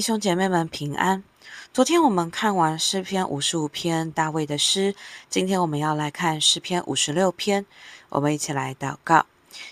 弟兄姐妹们平安。昨天我们看完诗篇五十五篇大卫的诗，今天我们要来看诗篇五十六篇。我们一起来祷告。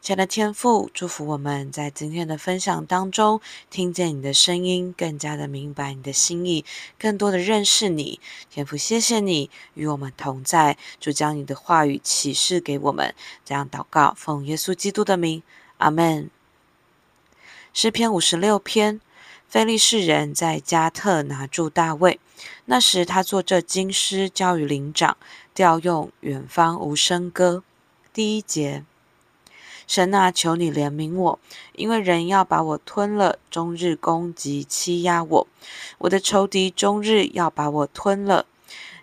亲爱的天父，祝福我们在今天的分享当中，听见你的声音，更加的明白你的心意，更多的认识你。天父，谢谢你与我们同在，就将你的话语启示给我们。这样祷告，奉耶稣基督的名，阿门。诗篇五十六篇。非利士人在加特拿住大卫，那时他作这经师交与灵长，调用远方无声歌。第一节，神啊，求你怜悯我，因为人要把我吞了，终日攻击欺压我，我的仇敌终日要把我吞了，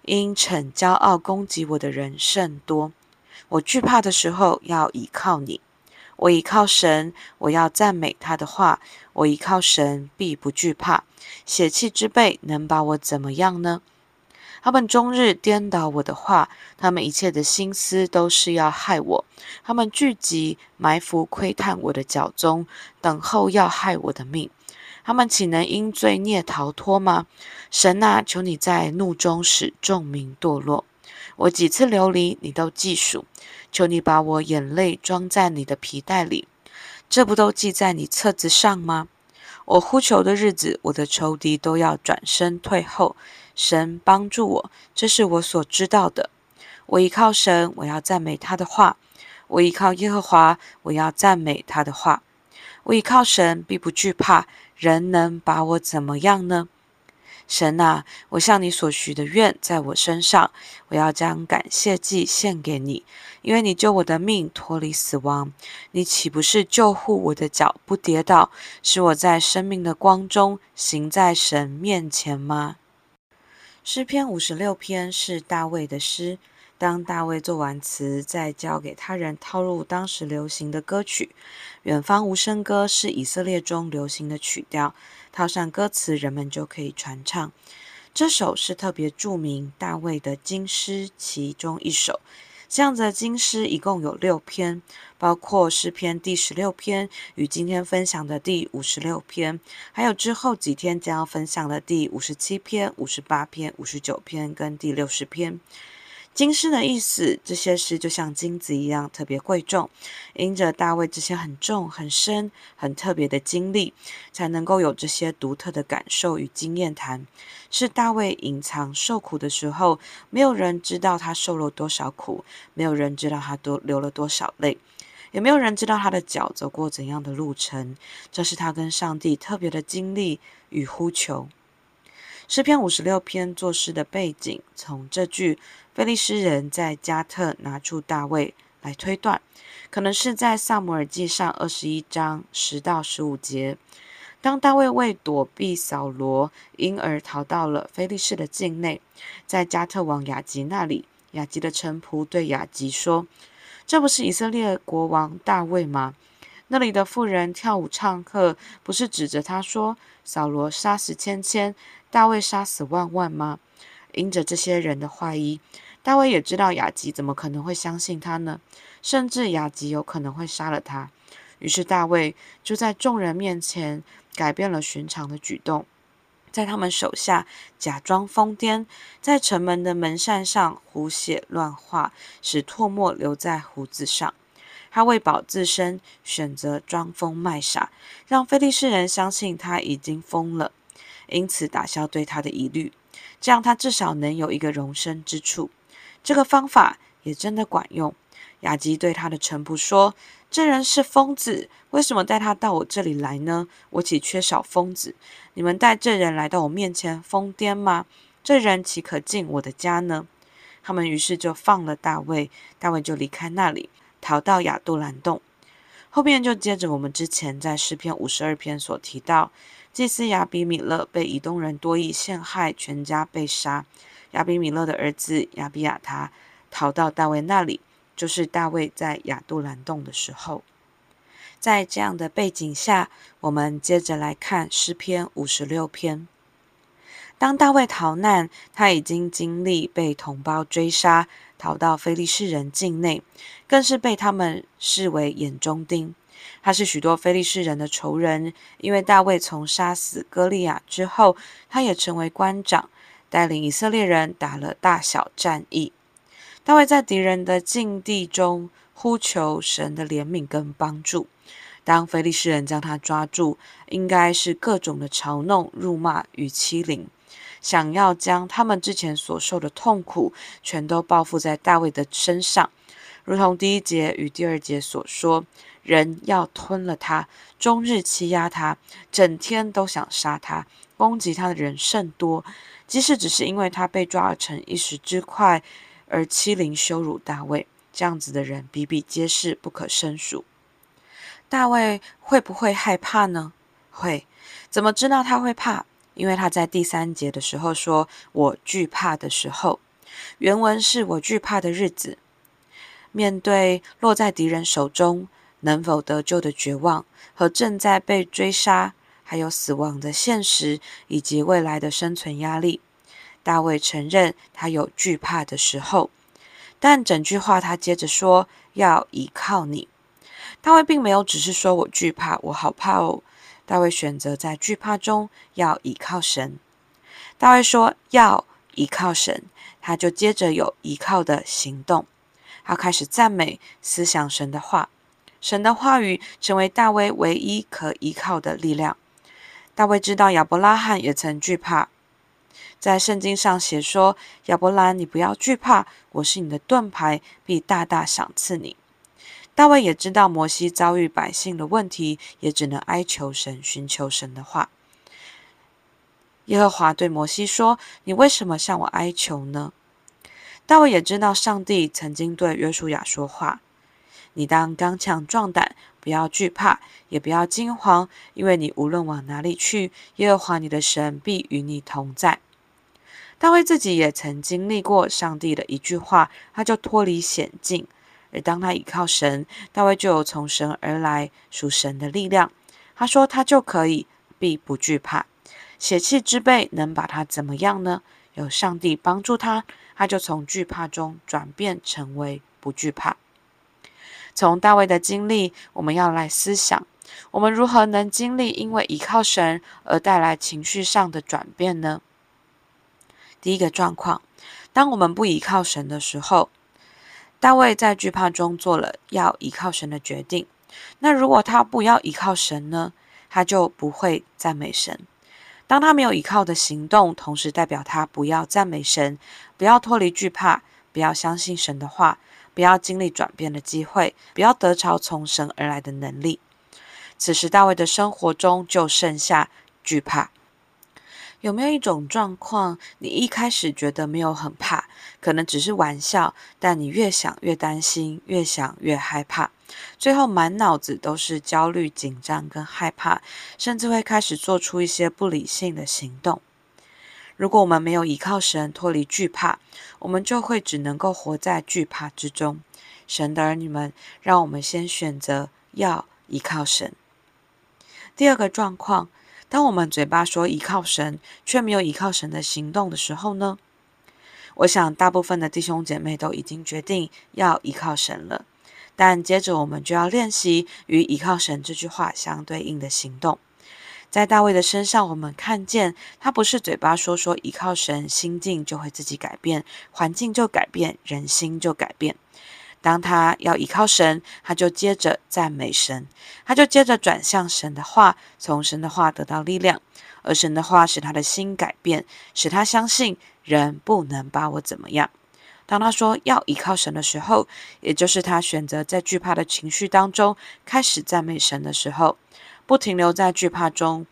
因逞骄傲攻击我的人甚多。我惧怕的时候，要倚靠你。我倚靠神，我要赞美他的话。我倚靠神，必不惧怕。血气之辈能把我怎么样呢？他们终日颠倒我的话，他们一切的心思都是要害我。他们聚集埋伏窥探我的脚踪，等候要害我的命。他们岂能因罪孽逃脱吗？神啊，求你在怒中使众民堕落。我几次流离，你都记数。求你把我眼泪装在你的皮袋里，这不都记在你册子上吗？我呼求的日子，我的仇敌都要转身退后。神帮助我，这是我所知道的。我依靠神，我要赞美他的话。我依靠耶和华，我要赞美他的话。我依靠神，必不惧怕。人能把我怎么样呢？神啊，我向你所许的愿在我身上，我要将感谢祭献给你，因为你救我的命脱离死亡。你岂不是救护我的脚不跌倒，使我在生命的光中行在神面前吗？诗篇五十六篇是大卫的诗。当大卫作完词，再交给他人套入当时流行的歌曲，《远方无声歌》是以色列中流行的曲调，套上歌词，人们就可以传唱。这首是特别著名大卫的经诗其中一首。这样的经诗一共有六篇，包括诗篇第十六篇与今天分享的第五十六篇，还有之后几天将要分享的第五十七篇、五十八篇、五十九篇跟第六十篇。金诗的意思，这些诗就像金子一样特别贵重，因着大卫这些很重、很深、很特别的经历，才能够有这些独特的感受与经验谈。是大卫隐藏受苦的时候，没有人知道他受了多少苦，没有人知道他多流了多少泪，也没有人知道他的脚走过怎样的路程。这是他跟上帝特别的经历与呼求。诗篇五十六篇作诗的背景，从这句非利士人在加特拿住大卫来推断，可能是在撒母耳记上二十一章十到十五节。当大卫为躲避扫罗，因而逃到了非利士的境内，在加特王雅吉那里，雅吉的臣仆对雅吉说：“这不是以色列国王大卫吗？那里的妇人跳舞唱和，不是指着他说：扫罗杀死千千。”大卫杀死万万吗？因着这些人的怀疑，大卫也知道雅吉怎么可能会相信他呢？甚至雅吉有可能会杀了他。于是大卫就在众人面前改变了寻常的举动，在他们手下假装疯癫，在城门的门扇上胡写乱画，使唾沫留在胡子上。他为保自身，选择装疯卖傻，让菲利士人相信他已经疯了。因此打消对他的疑虑，这样他至少能有一个容身之处。这个方法也真的管用。雅吉对他的臣仆说：“这人是疯子，为什么带他到我这里来呢？我岂缺少疯子？你们带这人来到我面前疯癫吗？这人岂可进我的家呢？”他们于是就放了大卫，大卫就离开那里，逃到亚杜兰洞。后面就接着我们之前在诗篇五十二篇所提到。祭司亚比米勒被以东人多益陷害，全家被杀。亚比米勒的儿子亚比亚他逃到大卫那里，就是大卫在亚杜兰洞的时候。在这样的背景下，我们接着来看诗篇五十六篇。当大卫逃难，他已经经历被同胞追杀，逃到非利士人境内，更是被他们视为眼中钉。他是许多非利士人的仇人，因为大卫从杀死歌利亚之后，他也成为官长，带领以色列人打了大小战役。大卫在敌人的境地中呼求神的怜悯跟帮助。当非利士人将他抓住，应该是各种的嘲弄、辱骂与欺凌，想要将他们之前所受的痛苦全都报复在大卫的身上，如同第一节与第二节所说，人要吞了他，终日欺压他，整天都想杀他，攻击他的人甚多，即使只是因为他被抓成一时之快，而欺凌羞辱大卫，这样子的人比比皆是，不可胜数。大卫会不会害怕呢？会。怎么知道他会怕？因为他在第三节的时候说：“我惧怕的时候。”原文是我惧怕的日子。面对落在敌人手中能否得救的绝望和正在被追杀还有死亡的现实以及未来的生存压力，大卫承认他有惧怕的时候。但整句话他接着说：“要倚靠你。”大卫并没有只是说我惧怕，我好怕哦。大卫选择在惧怕中要倚靠神。大卫说要倚靠神，他就接着有倚靠的行动。他开始赞美、思想神的话，神的话语成为大卫唯一可依靠的力量。大卫知道亚伯拉罕也曾惧怕，在圣经上写说：“亚伯兰，你不要惧怕，我是你的盾牌，必大大赏赐你。”大卫也知道摩西遭遇百姓的问题，也只能哀求神，寻求神的话。耶和华对摩西说：“你为什么向我哀求呢？”大卫也知道上帝曾经对约书亚说话：“你当刚强壮胆，不要惧怕，也不要惊慌，因为你无论往哪里去，耶和华你的神必与你同在。”大卫自己也曾经历过上帝的一句话，他就脱离险境。而当他倚靠神，大卫就有从神而来属神的力量。他说：“他就可以，必不惧怕。血气之辈能把他怎么样呢？有上帝帮助他，他就从惧怕中转变成为不惧怕。”从大卫的经历，我们要来思想：我们如何能经历因为依靠神而带来情绪上的转变呢？第一个状况，当我们不依靠神的时候。大卫在惧怕中做了要依靠神的决定。那如果他不要依靠神呢？他就不会赞美神。当他没有依靠的行动，同时代表他不要赞美神，不要脱离惧怕，不要相信神的话，不要经历转变的机会，不要得着从神而来的能力。此时大卫的生活中就剩下惧怕。有没有一种状况，你一开始觉得没有很怕，可能只是玩笑，但你越想越担心，越想越害怕，最后满脑子都是焦虑、紧张跟害怕，甚至会开始做出一些不理性的行动。如果我们没有依靠神，脱离惧怕，我们就会只能够活在惧怕之中。神的儿女们，让我们先选择要依靠神。第二个状况。当我们嘴巴说依靠神，却没有依靠神的行动的时候呢？我想大部分的弟兄姐妹都已经决定要依靠神了，但接着我们就要练习与依靠神这句话相对应的行动。在大卫的身上，我们看见他不是嘴巴说说依靠神，心境就会自己改变，环境就改变，人心就改变。当他要依靠神，他就接着赞美神，他就接着转向神的话，从神的话得到力量，而神的话使他的心改变，使他相信人不能把我怎么样。当他说要依靠神的时候，也就是他选择在惧怕的情绪当中开始赞美神的时候，不停留在惧怕中，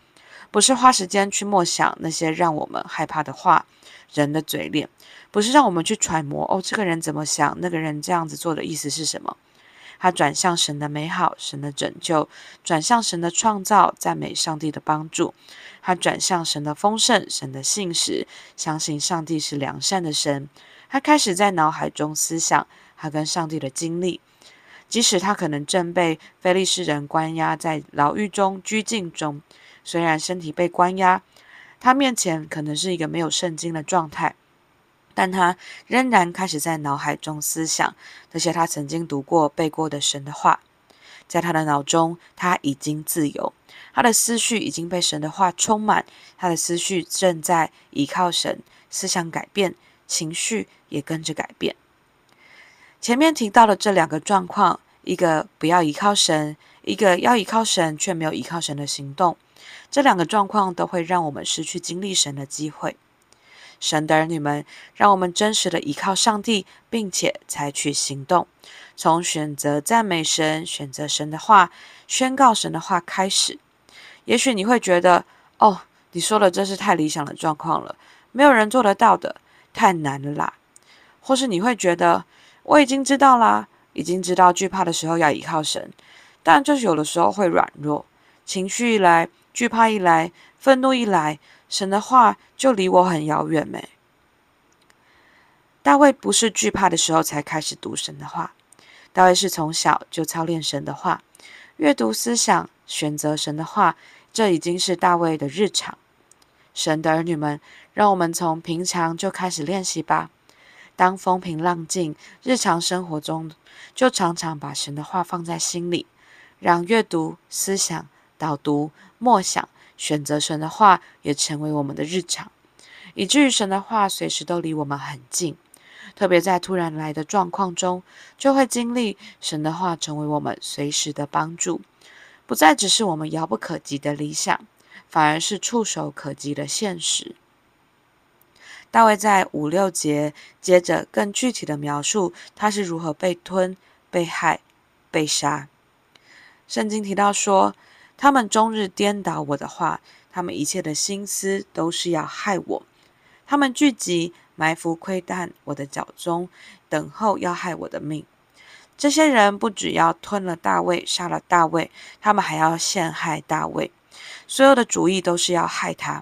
不是花时间去默想那些让我们害怕的话。人的嘴脸，不是让我们去揣摩哦，这个人怎么想，那个人这样子做的意思是什么？他转向神的美好，神的拯救，转向神的创造，赞美上帝的帮助。他转向神的丰盛，神的信实，相信上帝是良善的神。他开始在脑海中思想他跟上帝的经历，即使他可能正被非利士人关押在牢狱中、拘禁中，虽然身体被关押。他面前可能是一个没有圣经的状态，但他仍然开始在脑海中思想那些他曾经读过、背过的神的话。在他的脑中，他已经自由，他的思绪已经被神的话充满，他的思绪正在依靠神，思想改变，情绪也跟着改变。前面提到的这两个状况，一个不要依靠神，一个要依靠神却没有依靠神的行动，这两个状况都会让我们失去经历神的机会。神的儿女们，让我们真实的依靠上帝，并且采取行动。从选择赞美神、选择神的话、宣告神的话开始。也许你会觉得，哦，你说的真是太理想的状况了，没有人做得到的，太难了啦。或是你会觉得，我已经知道啦，已经知道惧怕的时候要依靠神，但就是有的时候会软弱，情绪一来，惧怕一来，愤怒一来。神的话就离我很遥远没？大卫不是惧怕的时候才开始读神的话，大卫是从小就操练神的话，阅读思想，选择神的话，这已经是大卫的日常。神的儿女们，让我们从平常就开始练习吧。当风平浪静，日常生活中就常常把神的话放在心里，让阅读思想、导读、默想。选择神的话也成为我们的日常，以至于神的话随时都离我们很近。特别在突然来的状况中，就会经历神的话成为我们随时的帮助，不再只是我们遥不可及的理想，反而是触手可及的现实。大卫在五六节接着更具体的描述他是如何被吞、被害、被杀。圣经提到说。他们终日颠倒我的话，他们一切的心思都是要害我。他们聚集埋伏窥探我的脚踪，等候要害我的命。这些人不只要吞了大卫，杀了大卫，他们还要陷害大卫。所有的主意都是要害他。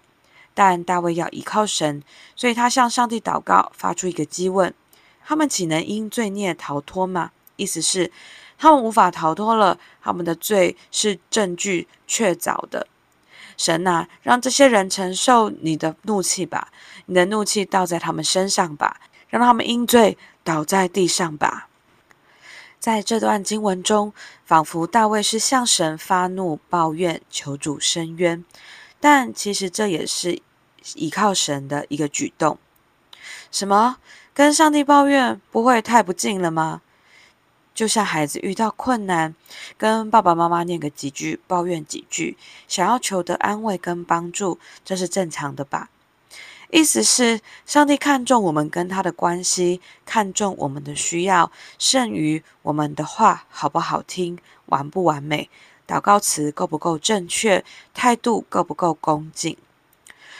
但大卫要依靠神，所以他向上帝祷告，发出一个激问：他们岂能因罪孽逃脱吗？意思是。他们无法逃脱了，他们的罪是证据确凿的。神啊，让这些人承受你的怒气吧，你的怒气倒在他们身上吧，让他们因罪倒在地上吧。在这段经文中，仿佛大卫是向神发怒、抱怨、求主伸冤，但其实这也是依靠神的一个举动。什么？跟上帝抱怨，不会太不敬了吗？就像孩子遇到困难，跟爸爸妈妈念个几句，抱怨几句，想要求得安慰跟帮助，这是正常的吧？意思是，上帝看重我们跟他的关系，看重我们的需要，胜于我们的话好不好听，完不完美，祷告词够不够正确，态度够不够恭敬。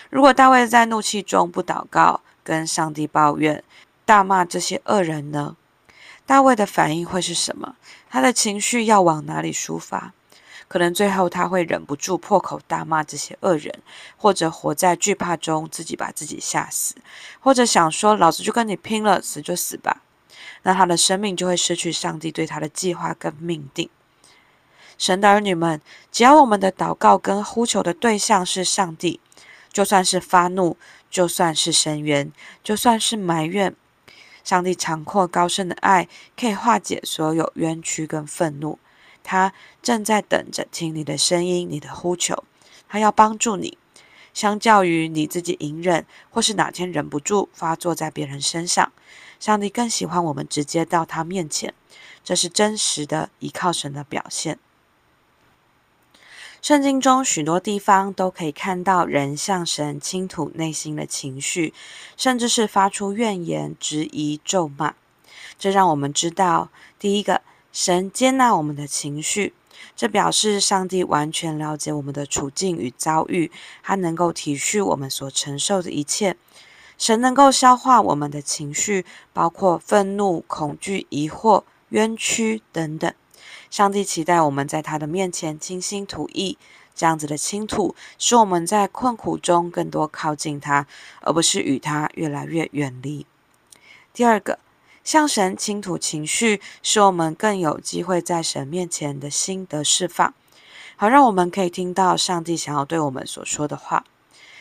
如果大卫在怒气中不祷告，跟上帝抱怨，大骂这些恶人呢？大卫的反应会是什么？他的情绪要往哪里抒发？可能最后他会忍不住破口大骂这些恶人，或者活在惧怕中，自己把自己吓死，或者想说：“老子就跟你拼了，死就死吧。”那他的生命就会失去上帝对他的计划跟命定。神的儿女们，只要我们的祷告跟呼求的对象是上帝，就算是发怒，就算是伸冤，就算是埋怨。上帝长阔高深的爱可以化解所有冤屈跟愤怒，他正在等着听你的声音，你的呼求，他要帮助你。相较于你自己隐忍，或是哪天忍不住发作在别人身上，上帝更喜欢我们直接到他面前，这是真实的依靠神的表现。圣经中许多地方都可以看到人向神倾吐内心的情绪，甚至是发出怨言、质疑、咒骂。这让我们知道，第一个，神接纳我们的情绪，这表示上帝完全了解我们的处境与遭遇，他能够体恤我们所承受的一切。神能够消化我们的情绪，包括愤怒、恐惧、疑惑、冤屈等等。上帝期待我们在他的面前倾心吐意，这样子的倾吐，使我们在困苦中更多靠近他，而不是与他越来越远离。第二个，向神倾吐情绪，使我们更有机会在神面前的心得释放，好让我们可以听到上帝想要对我们所说的话。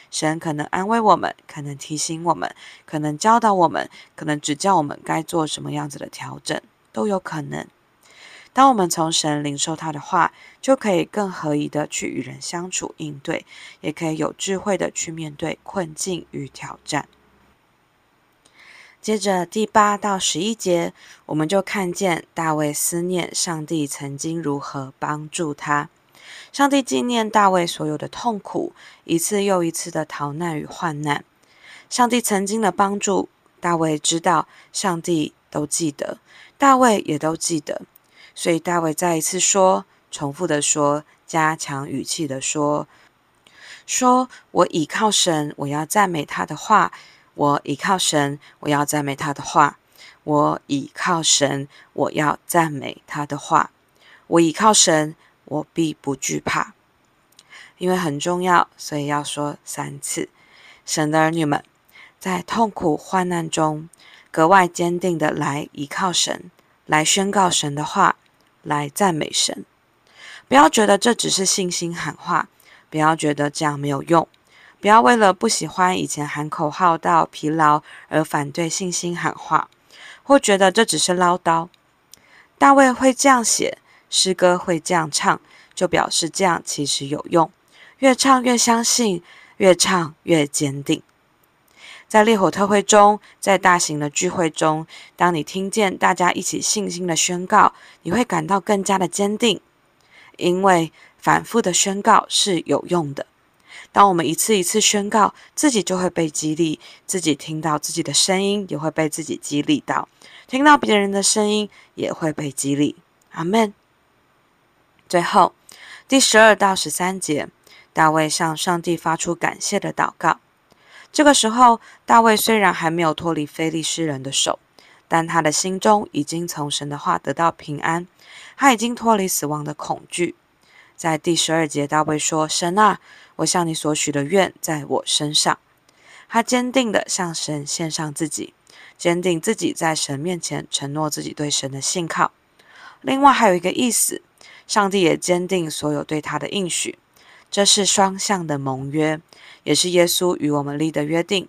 神可能安慰我们，可能提醒我们，可能教导我们，可能指教我们该做什么样子的调整，都有可能。当我们从神领受他的话，就可以更合宜的去与人相处应对，也可以有智慧的去面对困境与挑战。接着第八到十一节，我们就看见大卫思念上帝曾经如何帮助他。上帝纪念大卫所有的痛苦，一次又一次的逃难与患难。上帝曾经的帮助，大卫知道，上帝都记得，大卫也都记得。所以大卫再一次说，重复的说，加强语气的说：“说我倚靠神，我要赞美他的话；我倚靠神，我要赞美他的话；我倚靠神，我要赞美他的话；我倚靠神。”我必不惧怕，因为很重要，所以要说三次。神的儿女们，在痛苦患难中，格外坚定的来依靠神，来宣告神的话，来赞美神。不要觉得这只是信心喊话，不要觉得这样没有用，不要为了不喜欢以前喊口号到疲劳而反对信心喊话，或觉得这只是唠叨。大卫会这样写。诗歌会这样唱，就表示这样其实有用。越唱越相信，越唱越坚定。在烈火特会中，在大型的聚会中，当你听见大家一起信心的宣告，你会感到更加的坚定，因为反复的宣告是有用的。当我们一次一次宣告，自己就会被激励，自己听到自己的声音也会被自己激励到，听到别人的声音也会被激励。阿门。最后，第十二到十三节，大卫向上帝发出感谢的祷告。这个时候，大卫虽然还没有脱离非利士人的手，但他的心中已经从神的话得到平安，他已经脱离死亡的恐惧。在第十二节，大卫说：“神啊，我向你所许的愿在我身上。”他坚定地向神献上自己，坚定自己在神面前承诺自己对神的信靠。另外，还有一个意思。上帝也坚定所有对他的应许，这是双向的盟约，也是耶稣与我们立的约定。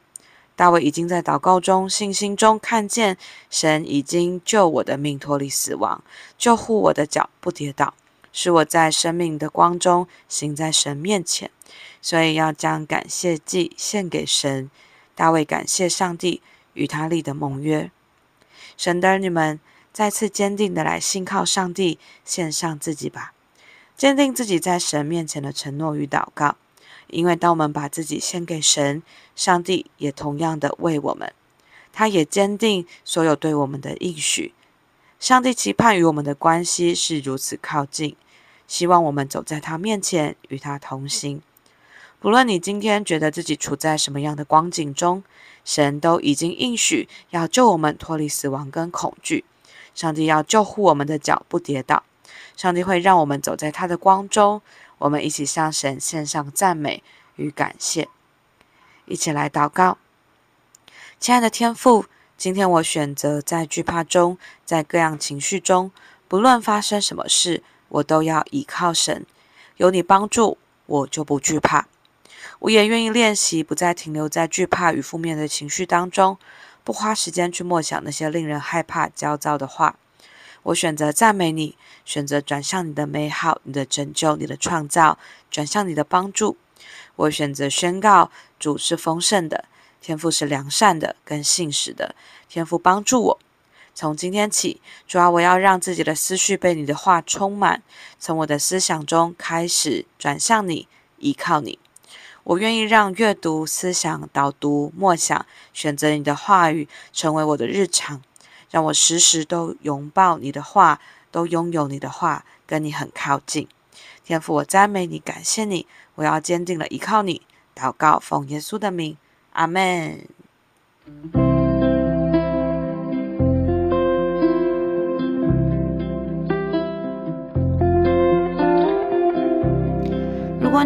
大卫已经在祷告中、信心中看见神已经救我的命脱离死亡，救护我的脚不跌倒，使我在生命的光中行在神面前。所以要将感谢祭献给神。大卫感谢上帝与他立的盟约。神的儿女们。再次坚定的来信靠上帝，献上自己吧，坚定自己在神面前的承诺与祷告。因为当我们把自己献给神，上帝也同样的为我们，他也坚定所有对我们的应许。上帝期盼与我们的关系是如此靠近，希望我们走在他面前，与他同行。不论你今天觉得自己处在什么样的光景中，神都已经应许要救我们脱离死亡跟恐惧。上帝要救护我们的脚不跌倒，上帝会让我们走在他的光中。我们一起向神献上赞美与感谢，一起来祷告。亲爱的天父，今天我选择在惧怕中，在各样情绪中，不论发生什么事，我都要倚靠神。有你帮助，我就不惧怕。我也愿意练习，不再停留在惧怕与负面的情绪当中。不花时间去默想那些令人害怕、焦躁的话，我选择赞美你，选择转向你的美好、你的拯救、你的创造，转向你的帮助。我选择宣告主是丰盛的，天赋是良善的，跟信实的。天赋帮助我，从今天起，主啊，我要让自己的思绪被你的话充满，从我的思想中开始转向你，依靠你。我愿意让阅读、思想、导读、默想、选择你的话语成为我的日常，让我时时都拥抱你的话，都拥有你的话，跟你很靠近。天父，我赞美你，感谢你，我要坚定的依靠你。祷告，奉耶稣的名，阿门。